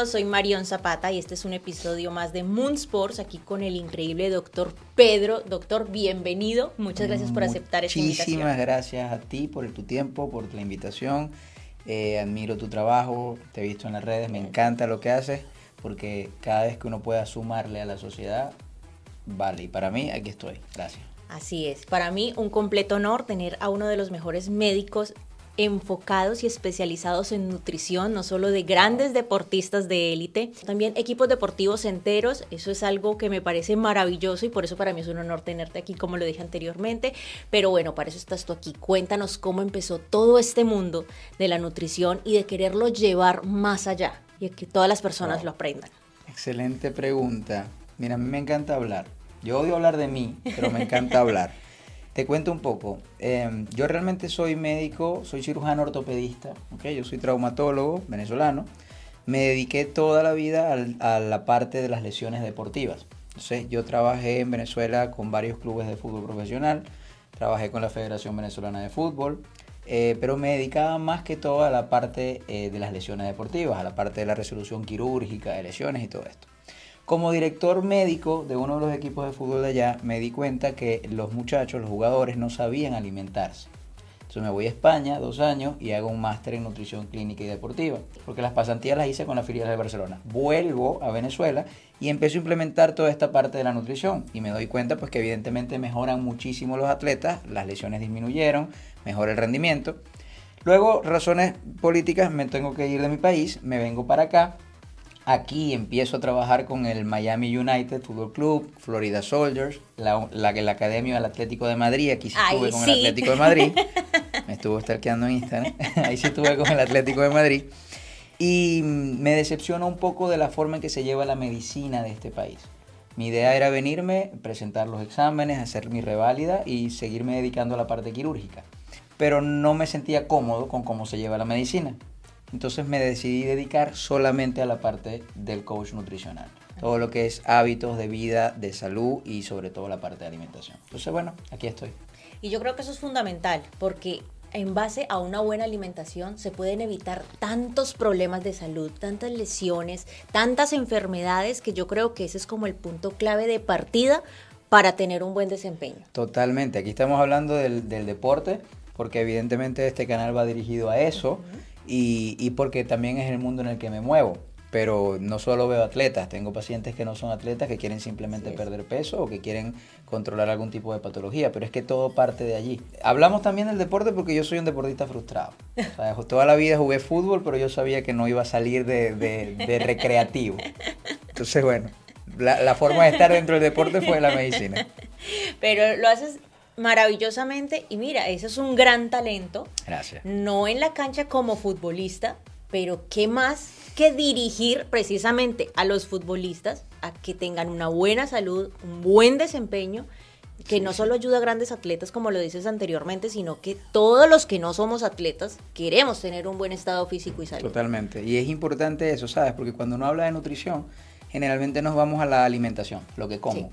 todos, soy Marion Zapata y este es un episodio más de Moon Sports aquí con el increíble doctor Pedro. Doctor, bienvenido. Muchas gracias por aceptar esta invitación. Muchísimas gracias a ti por tu tiempo, por la invitación. Eh, admiro tu trabajo, te he visto en las redes, me encanta lo que haces porque cada vez que uno pueda sumarle a la sociedad, vale. Y para mí, aquí estoy. Gracias. Así es. Para mí, un completo honor tener a uno de los mejores médicos enfocados y especializados en nutrición, no solo de grandes deportistas de élite, también equipos deportivos enteros. Eso es algo que me parece maravilloso y por eso para mí es un honor tenerte aquí, como lo dije anteriormente. Pero bueno, para eso estás tú aquí. Cuéntanos cómo empezó todo este mundo de la nutrición y de quererlo llevar más allá y que todas las personas lo aprendan. Excelente pregunta. Mira, a mí me encanta hablar. Yo odio hablar de mí, pero me encanta hablar. Te cuento un poco. Em, yo realmente soy médico, soy cirujano ortopedista, ¿okay? yo soy traumatólogo venezolano. Me dediqué toda la vida a la parte de las lesiones deportivas. Entonces, yo trabajé en Venezuela con varios clubes de fútbol profesional, trabajé con la Federación Venezolana de Fútbol, eh, pero me dedicaba más que todo a la parte eh, de las lesiones deportivas, a la parte de la resolución quirúrgica de lesiones y todo esto. Como director médico de uno de los equipos de fútbol de allá, me di cuenta que los muchachos, los jugadores, no sabían alimentarse. Entonces me voy a España dos años y hago un máster en nutrición clínica y deportiva, porque las pasantías las hice con la filial de Barcelona. Vuelvo a Venezuela y empiezo a implementar toda esta parte de la nutrición y me doy cuenta pues que evidentemente mejoran muchísimo los atletas, las lesiones disminuyeron, mejora el rendimiento. Luego, razones políticas, me tengo que ir de mi país, me vengo para acá Aquí empiezo a trabajar con el Miami United Football Club, Florida Soldiers, la, la, la Academia del Atlético de Madrid. Aquí sí estuve con el Atlético de Madrid. Me estuvo stalkeando en Instagram. Ahí sí estuve con el Atlético de Madrid. Y me decepciona un poco de la forma en que se lleva la medicina de este país. Mi idea era venirme, presentar los exámenes, hacer mi reválida y seguirme dedicando a la parte quirúrgica. Pero no me sentía cómodo con cómo se lleva la medicina. Entonces me decidí dedicar solamente a la parte del coach nutricional. Todo lo que es hábitos de vida, de salud y sobre todo la parte de alimentación. Entonces, bueno, aquí estoy. Y yo creo que eso es fundamental porque en base a una buena alimentación se pueden evitar tantos problemas de salud, tantas lesiones, tantas enfermedades que yo creo que ese es como el punto clave de partida para tener un buen desempeño. Totalmente. Aquí estamos hablando del, deporte porque evidentemente este canal va dirigido a eso y, porque también es el mundo en el que me muevo. Pero no solo veo atletas, tengo pacientes que no son atletas que quieren simplemente perder peso o que quieren controlar algún tipo de patología, pero es que todo parte de allí. Hablamos también del deporte porque yo soy un deportista frustrado. toda la vida jugué fútbol, pero yo sabía que no iba a salir de, de, recreativo. Entonces, bueno, la, la forma de estar dentro del deporte fue la medicina. Pero lo haces maravillosamente y mira, ese es un gran talento. Gracias. No en la cancha como futbolista, pero qué más que dirigir precisamente a los futbolistas a que tengan una buena salud, un buen desempeño, que no solo ayuda a grandes atletas como lo dices anteriormente, sino que todos los que no somos atletas queremos tener un buen estado físico y salud. Totalmente. Y es importante eso, ¿sabes? Porque cuando uno habla de nutrición, generalmente nos vamos a la alimentación, lo que como.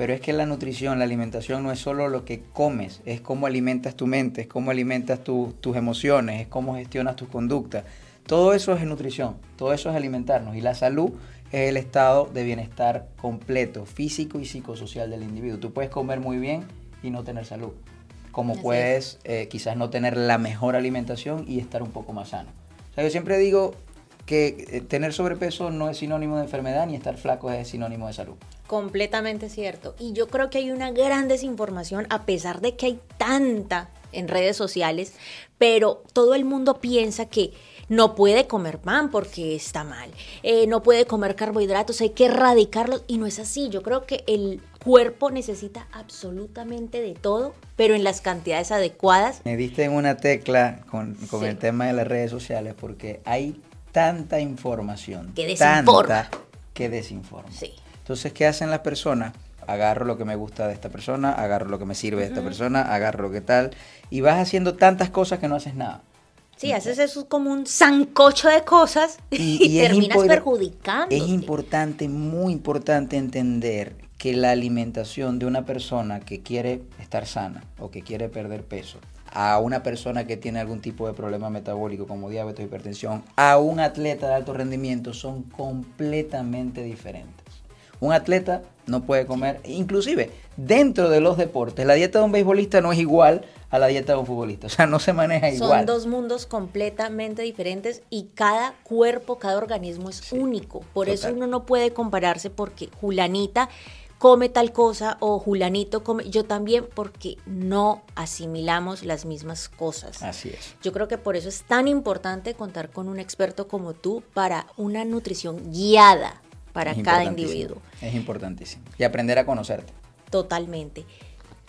Pero es que la nutrición, la alimentación no es solo lo que comes, es cómo alimentas tu mente, es cómo alimentas tus emociones, es cómo gestionas tus conductas. Todo eso es nutrición, todo eso es alimentarnos. Y la salud es el estado de bienestar completo, físico y psicosocial del individuo. Tú puedes comer muy bien y no tener salud. Como puedes eh, quizás no tener la mejor alimentación y estar un poco más sano. O sea, yo siempre digo que eh, tener sobrepeso no es sinónimo de enfermedad ni estar flaco es sinónimo de salud. Completamente cierto. Y yo creo que hay una gran desinformación, a pesar de que hay tanta en redes sociales, pero todo el mundo piensa que no puede comer pan porque está mal, eh, no puede comer carbohidratos, hay que erradicarlos y no es así. Yo creo que el cuerpo necesita absolutamente de todo, pero en las cantidades adecuadas. Me diste en una tecla con, el tema de las redes sociales porque hay tanta información. Que desinforma. Tanta que desinforma. Sí. Entonces, ¿qué hacen las personas? Agarro lo que me gusta de esta persona, agarro lo que me sirve de esta persona, agarro lo que tal, y vas haciendo tantas cosas que no haces nada. Sí, haces eso como un zancocho de cosas y, terminas perjudicando. Es importante, muy importante entender que la alimentación de una persona que quiere estar sana o que quiere perder peso a una persona que tiene algún tipo de problema metabólico como diabetes, hipertensión, a un atleta de alto rendimiento son completamente diferentes. Un atleta no puede comer, inclusive dentro de los deportes, la dieta de un beisbolista no es igual a la dieta de un futbolista, o sea, no se maneja igual. Son dos mundos completamente diferentes y cada cuerpo, cada organismo es único. Por eso uno no puede compararse porque Julanita come tal cosa o Julanito come, yo también porque no asimilamos las mismas cosas. Así es. Yo creo que por eso es tan importante contar con un experto como tú para una nutrición guiada para cada individuo. Es importantísimo. Y aprender a conocerte. Totalmente.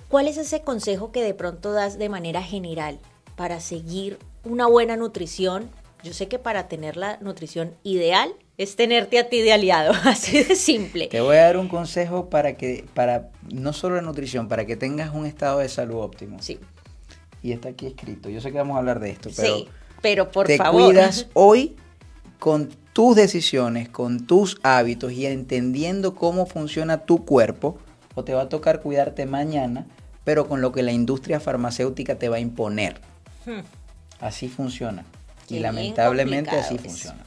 ¿Cuál es ese consejo que de pronto das de manera general para seguir una buena nutrición? Yo sé que para tener la nutrición ideal es tenerte a ti de aliado, así de simple. Te voy a dar un consejo para que, para no solo la nutrición, para que tengas un estado de salud óptimo. Sí. Y está aquí escrito. Yo sé que vamos a hablar de esto, pero, sí, pero por te favor. cuidas hoy con tus decisiones, con tus hábitos y entendiendo cómo funciona tu cuerpo, o te va a tocar cuidarte mañana, pero con lo que la industria farmacéutica te va a imponer. Hmm. Así funciona. Y lamentablemente así es. funciona.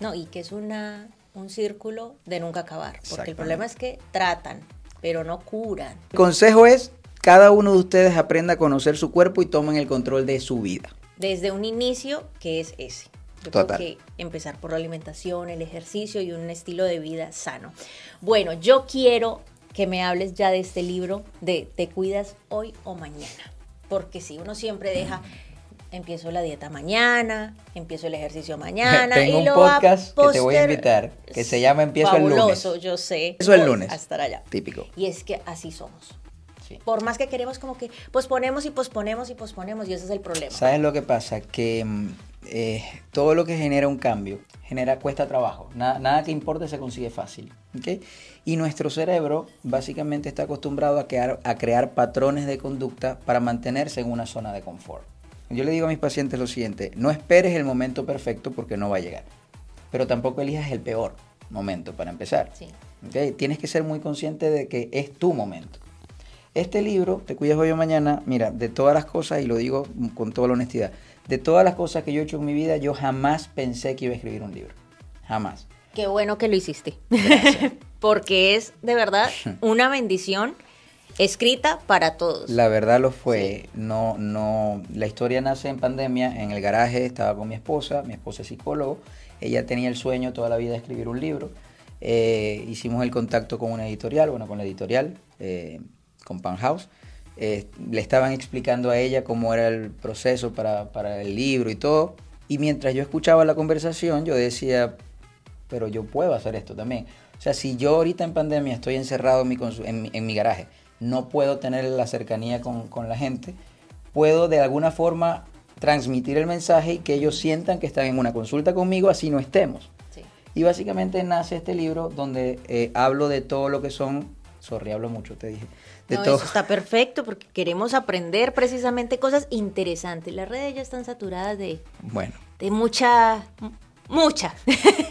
No, y que es una, un círculo de nunca acabar. Porque el problema es que tratan, pero no curan. El consejo es, cada uno de ustedes aprenda a conocer su cuerpo y tomen el control de su vida. Desde un inicio que es ese. Yo Total. creo que empezar por la alimentación, el ejercicio y un estilo de vida sano. Bueno, yo quiero que me hables ya de este libro de Te cuidas hoy o mañana. Porque si uno siempre deja, empiezo la dieta mañana, empiezo el ejercicio mañana. Tengo y un lo podcast que te voy a poster- invitar, que se llama Empiezo el lunes. Fabuloso, yo sé. Eso el lunes. A estar allá. Típico. Y es que así somos. Sí. Por más que queremos como que posponemos y posponemos y posponemos y ese es el problema. ¿Sabes lo que pasa? Que mm, eh, todo lo que genera un cambio genera cuesta trabajo. Nada, nada que importe se consigue fácil. ¿ok? Y nuestro cerebro básicamente está acostumbrado a crear, a crear patrones de conducta para mantenerse en una zona de confort. Yo le digo a mis pacientes lo siguiente, no esperes el momento perfecto porque no va a llegar, pero tampoco elijas el peor momento para empezar. Sí. ¿ok? Tienes que ser muy consciente de que es tu momento. Este libro, Te cuidas hoy o mañana, mira, de todas las cosas, y lo digo con toda la honestidad, de todas las cosas que yo he hecho en mi vida, yo jamás pensé que iba a escribir un libro. Jamás. Qué bueno que lo hiciste. Porque es de verdad una bendición escrita para todos. La verdad lo fue. No, no. La historia nace en pandemia. En el garaje estaba con mi esposa. Mi esposa es psicólogo. Ella tenía el sueño toda la vida de escribir un libro. Eh, hicimos el contacto con una editorial, bueno, con la editorial, eh, con Pan House. Eh, le estaban explicando a ella cómo era el proceso para, para el libro y todo. Y mientras yo escuchaba la conversación, yo decía, pero yo puedo hacer esto también. O sea, si yo ahorita en pandemia estoy encerrado en mi, en mi, en mi garaje, no puedo tener la cercanía con, con la gente, puedo de alguna forma transmitir el mensaje y que ellos sientan que están en una consulta conmigo, así no estemos. Sí. Y básicamente nace este libro donde eh, hablo de todo lo que son, sorry, hablo mucho, te dije, de No, todo. eso está perfecto porque queremos aprender precisamente cosas interesantes. Las redes ya están saturadas de, Bueno, de mucha, mucha.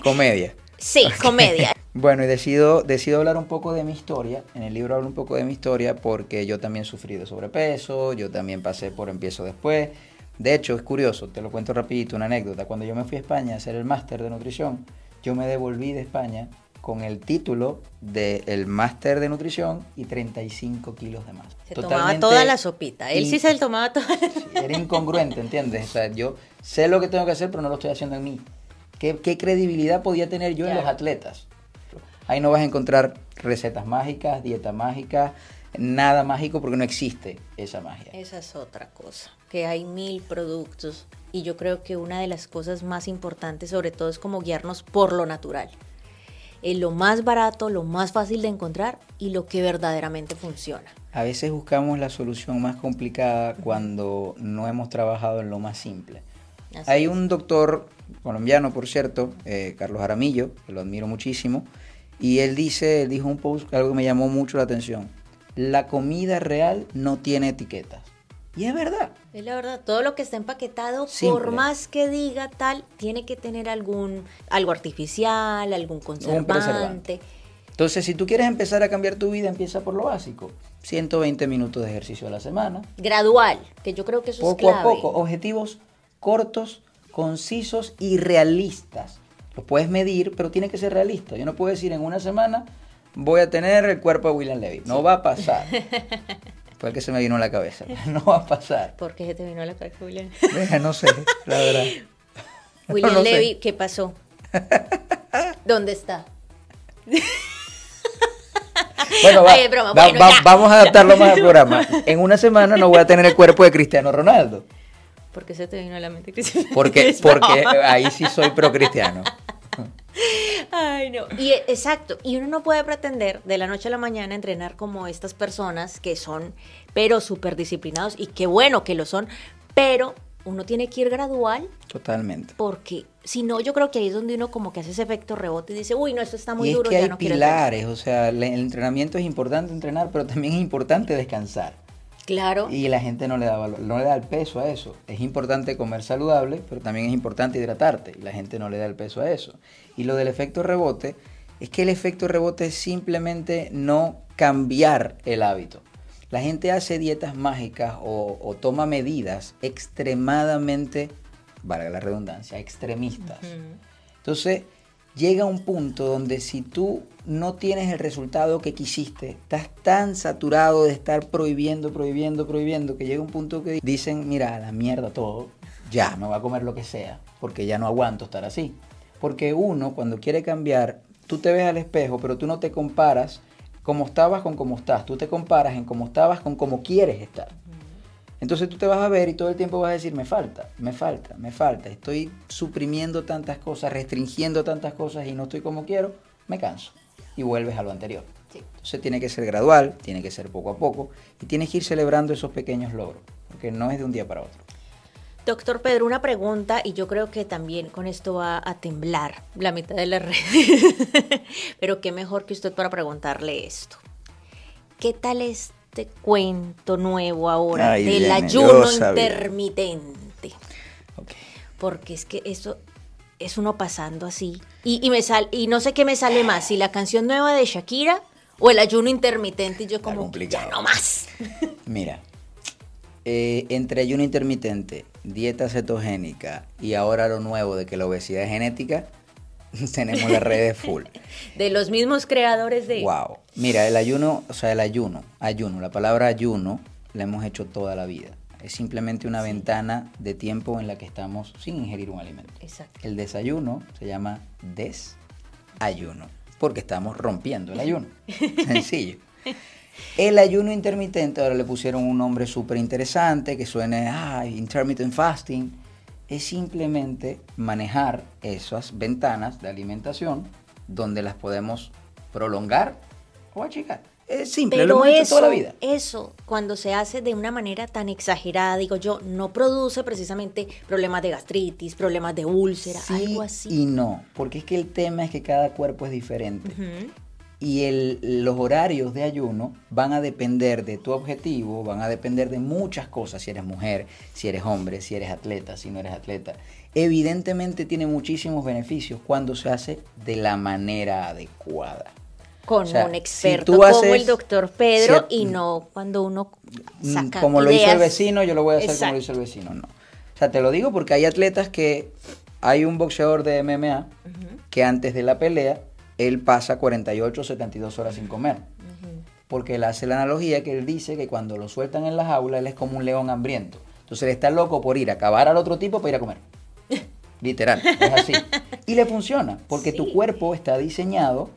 comedia. sí, comedia. Bueno, y decido, decido hablar un poco de mi historia. En el libro hablo un poco de mi historia porque yo también sufrí de sobrepeso, yo también pasé por empiezo después. De hecho, es curioso, te lo cuento rapidito, una anécdota. Cuando yo me fui a España a hacer el máster de nutrición, yo me devolví de España con el título del máster de nutrición y 35 kilos de más. Se tomaba Totalmente toda la sopita. Él sí se tomaba toda la Era incongruente, ¿entiendes? O sea, yo sé lo que tengo que hacer, pero no lo estoy haciendo en mí. ¿Qué, qué credibilidad podía tener yo en Claro. los atletas? Ahí no vas a encontrar recetas mágicas, dieta mágica, nada mágico porque no existe esa magia. Esa es otra cosa, que hay mil productos y yo creo que una de las cosas más importantes sobre todo es como guiarnos por lo natural. Es lo más barato, lo más fácil de encontrar y lo que verdaderamente funciona. A veces buscamos la solución más complicada cuando no hemos trabajado en lo más simple. Así Hay es. un doctor colombiano, por cierto, eh, Carlos Aramillo, que lo admiro muchísimo, y él dice, él dijo un post algo que me llamó mucho la atención. La comida real no tiene etiquetas. Y es verdad. Es la verdad, todo lo que está empaquetado, Simple. por más que diga tal, tiene que tener algún algo artificial, algún conservante. preservante. Entonces, si tú quieres empezar a cambiar tu vida, empieza por lo básico. 120 minutos de ejercicio a la semana. Gradual, que yo creo que eso poco es clave. a poco. Objetivos cortos, concisos y realistas. Los puedes medir, pero tiene que ser realista. Yo no puedo decir en una semana voy a tener el cuerpo de William Levy. No va a pasar. Fue el que se me vino a la cabeza. No va a pasar. ¿Por qué se te vino a la cabeza, William? Deja, no sé, la verdad. William No. Levy, ¿qué pasó? ¿Dónde está? Bueno, va- Ay, broma, va- bueno, va- ya. vamos a adaptarlo más al programa. En una semana no voy a tener el cuerpo de Cristiano Ronaldo. ¿Por qué se te vino a la mente Cristiano? Porque, porque ahí sí soy pro cristiano. Ay, no. Y eh, exacto, y uno no puede pretender de la noche a la mañana entrenar como estas personas que son, pero súper disciplinados, y qué bueno que lo son, pero uno tiene que ir gradual, Totalmente. porque si no, yo creo que ahí es donde uno como que hace ese efecto rebote y dice, uy, no, esto está muy y es duro, que ya hay no quiero entrenar". pilares, o sea, el entrenamiento es importante entrenar, pero también es importante descansar. Claro. Y la gente no le da valor, no le da el peso a eso. Es importante comer saludable, pero también es importante hidratarte. Y la gente no le da el peso a eso. Y lo del efecto rebote, es que el efecto rebote es simplemente no cambiar el hábito. La gente hace dietas mágicas o, o toma medidas extremadamente, valga la redundancia, extremistas. Entonces, llega un punto donde si tú no tienes el resultado que quisiste, estás tan saturado de estar prohibiendo, prohibiendo, prohibiendo, que llega un punto que dicen, mira, la mierda todo, ya, me voy a comer lo que sea, porque ya no aguanto estar así. Porque uno, cuando quiere cambiar, tú te ves al espejo, pero tú no te comparas como estabas con cómo estás, tú te comparas en cómo estabas con cómo quieres estar. Entonces tú te vas a ver y todo el tiempo vas a decir, me falta, me falta, me falta. Estoy suprimiendo tantas cosas, restringiendo tantas cosas y no estoy como quiero, me canso. Y vuelves a lo anterior. Sí. Entonces tiene que ser gradual, tiene que ser poco a poco y tienes que ir celebrando esos pequeños logros, porque no es de un día para otro. Doctor Pedro, una pregunta y yo creo que también con esto va a temblar la mitad de las redes. Pero qué mejor que usted para preguntarle esto. ¿Qué tal este cuento nuevo ahora Ay, del ayuno intermitente? Porque es que eso es uno pasando así. Y, y me sal, y no sé qué me sale más, si la canción nueva de Shakira o el ayuno intermitente. Y yo Está como, complicado. ya no más. Mira, eh, entre ayuno intermitente, dieta cetogénica y ahora lo nuevo de que la obesidad es genética, tenemos las redes full. De los mismos creadores de... Wow. Mira, el ayuno, o sea, el ayuno, ayuno, la palabra ayuno la hemos hecho toda la vida. Es simplemente una ventana de tiempo en la que estamos sin ingerir un alimento. Exacto. El desayuno se llama desayuno, porque estamos rompiendo el ayuno. Sencillo. El ayuno intermitente, ahora le pusieron un nombre súper interesante que suene, ah, intermittent fasting. Es simplemente manejar esas ventanas de alimentación donde las podemos prolongar o achicar. Es simple, lo Pero hemos hecho eso, toda la vida. eso, cuando se hace de una manera tan exagerada, digo yo, no produce precisamente problemas de gastritis, problemas de úlcera, Sí algo así. y no, porque es que el tema es que cada cuerpo es diferente. Y el- los horarios de ayuno van a depender de tu objetivo, van a depender de muchas cosas, si eres mujer, si eres hombre, si eres atleta, si no eres atleta. Evidentemente tiene muchísimos beneficios cuando se hace de la manera adecuada. Con O sea, un si experto como el doctor Pedro si- y no cuando uno Mm, saca como lo hizo el vecino, yo lo voy a hacer como lo hizo el vecino, no. O sea, te lo digo porque hay atletas que hay un boxeador de MMA que antes de la pelea él pasa 48 o 72 horas sin comer. Porque él hace la analogía que él dice que cuando lo sueltan en la jaula, él es como un león hambriento. Entonces él está loco por ir a acabar al otro tipo para ir a comer. Literal, es así. Y le funciona, porque tu cuerpo está diseñado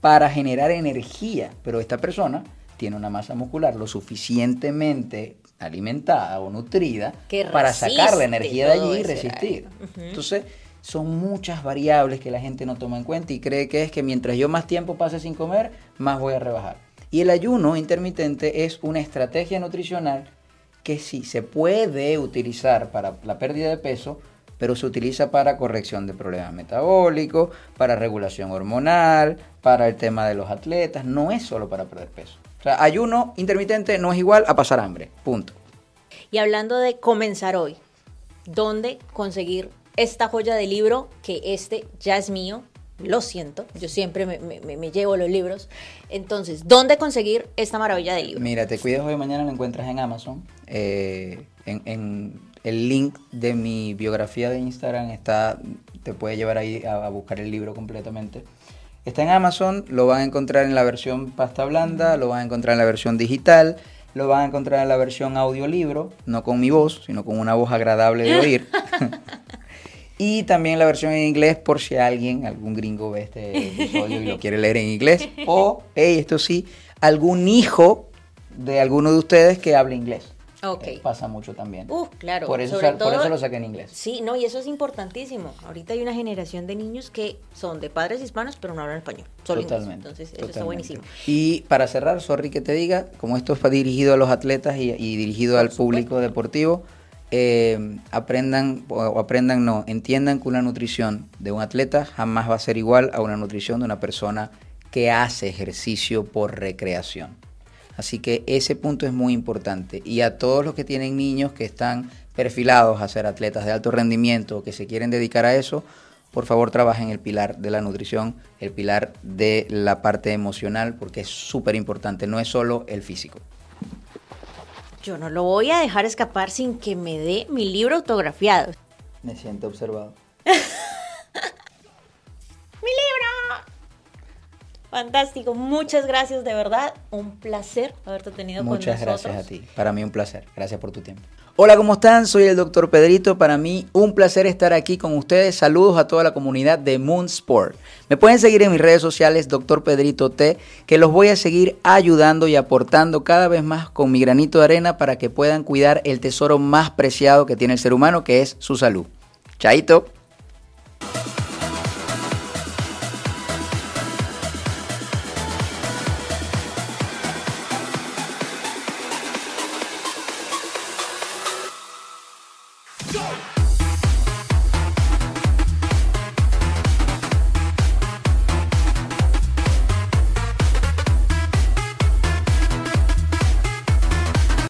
para generar energía, pero esta persona tiene una masa muscular lo suficientemente alimentada o nutrida Que para sacar la energía de allí y resistir. Entonces, son muchas variables que la gente no toma en cuenta y cree que es que mientras yo más tiempo pase sin comer, más voy a rebajar. Y el ayuno intermitente es una estrategia nutricional que sí se puede utilizar para la pérdida de peso, pero se utiliza para corrección de problemas metabólicos, para regulación hormonal, para el tema de los atletas, no es solo para perder peso. O sea, ayuno intermitente no es igual a pasar hambre, punto. Y hablando de comenzar hoy, ¿dónde conseguir esta joya de libro que este ya es mío? Lo siento, yo siempre me, llevo los libros. Entonces, ¿dónde conseguir esta maravilla de libro? Mira, te cuidas hoy mañana lo encuentras en Amazon. Eh, en, el link de mi biografía de Instagram está, te puede llevar ahí a, buscar el libro completamente. Está en Amazon, lo van a encontrar en la versión pasta blanda, lo van a encontrar en la versión digital, lo van a encontrar en la versión audiolibro, no con mi voz, sino con una voz agradable de oír. y también la versión en inglés por si alguien, algún gringo ve este episodio y lo quiere leer en inglés. O, hey, esto sí, algún hijo de alguno de ustedes que hable inglés. Ok. pasa mucho también. Uh, claro. Por eso, por eso lo saqué en inglés. Sí, no, y eso es importantísimo. Ahorita hay una generación de niños que son de padres hispanos, pero no hablan español. Solo totalmente. Entonces, eso está buenísimo. Y para cerrar, sorry que te diga, como esto fue dirigido a los atletas y, dirigido al público deportivo, eh, aprendan, o aprendan, no, entiendan que una nutrición de un atleta jamás va a ser igual a una nutrición de una persona que hace ejercicio por recreación. Así que ese punto es muy importante. Y a todos los que tienen niños que están perfilados a ser atletas de alto rendimiento que se quieren dedicar a eso, por favor trabajen el pilar de la nutrición, el pilar de la parte emocional, porque es súper importante, no es solo el físico. Yo no lo voy a dejar escapar sin que me dé mi libro autografiado. Me siento observado. Fantástico, muchas gracias de verdad, un placer haberte tenido muchas con nosotros. Muchas gracias a ti, para mí un placer, gracias por tu tiempo. Hola, ¿cómo están? Soy el doctor Pedrito, para mí un placer estar aquí con ustedes, saludos a toda la comunidad de Moon Sport. Me pueden seguir en mis redes sociales, doctor Pedrito T, que los voy a seguir ayudando y aportando cada vez más con mi granito de arena para que puedan cuidar el tesoro más preciado que tiene el ser humano, que es su salud. Chaito.